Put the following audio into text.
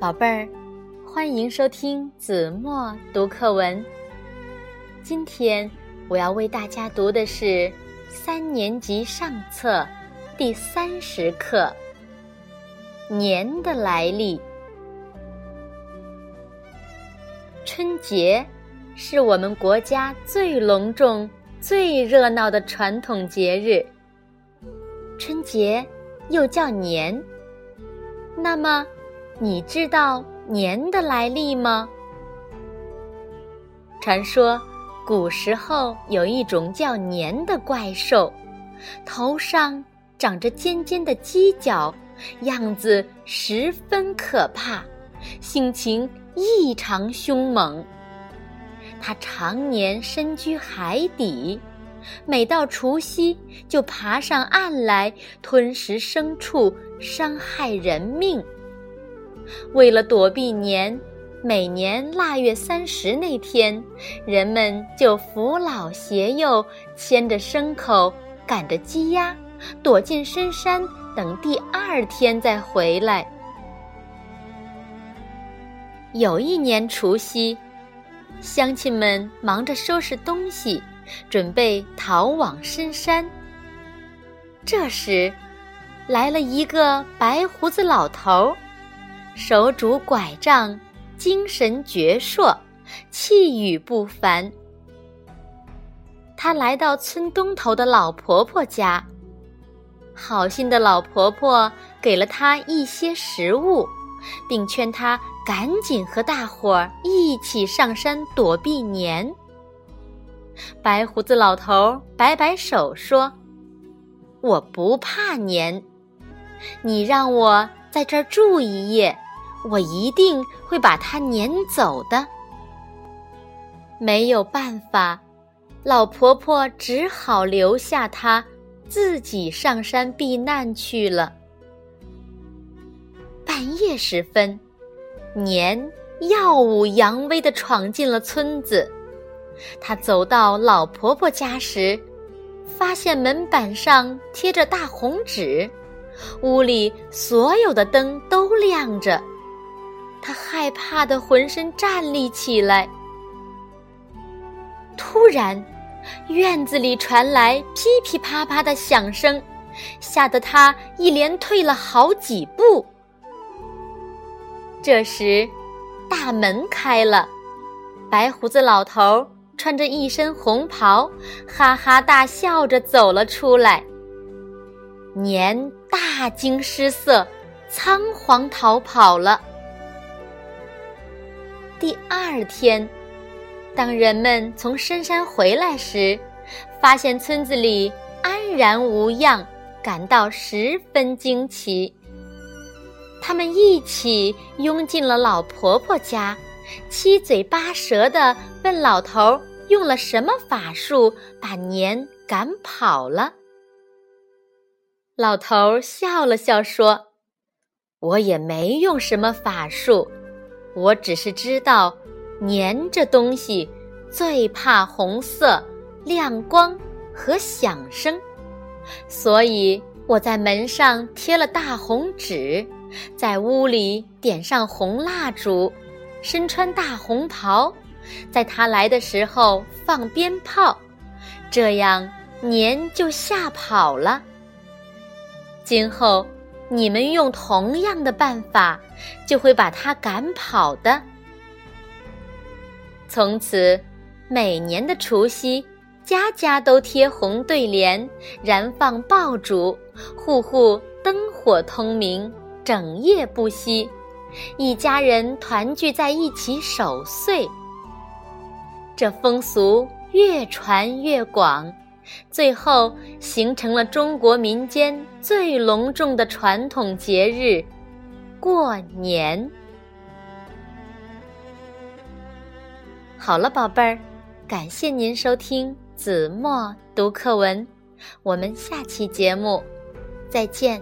宝贝儿，欢迎收听子墨读课文。今天我要为大家读的是三年级上册第三十课《年的来历》。春节是我们国家最隆重、最热闹的传统节日。春节又叫年，那么你知道年的来历吗？传说古时候有一种叫年的怪兽，头上长着尖尖的犄角，样子十分可怕，性情异常凶猛。它常年深居海底。每到除夕，就爬上岸来吞食牲畜，伤害人命。为了躲避年，每年腊月三十那天，人们就扶老携幼，牵着牲口，赶着鸡鸭，躲进深山，等第二天再回来。有一年除夕，乡亲们忙着收拾东西。准备逃往深山。这时，来了一个白胡子老头儿，手拄拐杖，精神矍铄，气宇不凡。他来到村东头的老婆婆家，好心的老婆婆给了他一些食物，并劝他赶紧和大伙儿一起上山躲避年。白胡子老头摆摆手说：“我不怕年，你让我在这儿住一夜，我一定会把它撵走的。”没有办法，老婆婆只好留下他，自己上山避难去了。半夜时分，年耀武扬威地闯进了村子。他走到老婆婆家时，发现门板上贴着大红纸，屋里所有的灯都亮着。他害怕的浑身站立起来。突然，院子里传来噼噼啪啪的响声，吓得他一连退了好几步。这时，大门开了，白胡子老头。穿着一身红袍，哈哈大笑着走了出来。年大惊失色，仓皇逃跑了。第二天，当人们从深山回来时，发现村子里安然无恙，感到十分惊奇。他们一起拥进了老婆婆家，七嘴八舌地问老头。用了什么法术把年赶跑了？老头笑了笑说：“我也没用什么法术，我只是知道年这东西最怕红色、亮光和响声，所以我在门上贴了大红纸，在屋里点上红蜡烛，身穿大红袍。”在他来的时候放鞭炮，这样年就吓跑了。今后你们用同样的办法，就会把他赶跑的。从此，每年的除夕，家家都贴红对联，燃放爆竹，户户灯火通明，整夜不息，一家人团聚在一起守岁。这风俗越传越广，最后形成了中国民间最隆重的传统节日——过年。好了，宝贝儿，感谢您收听子墨读课文，我们下期节目再见。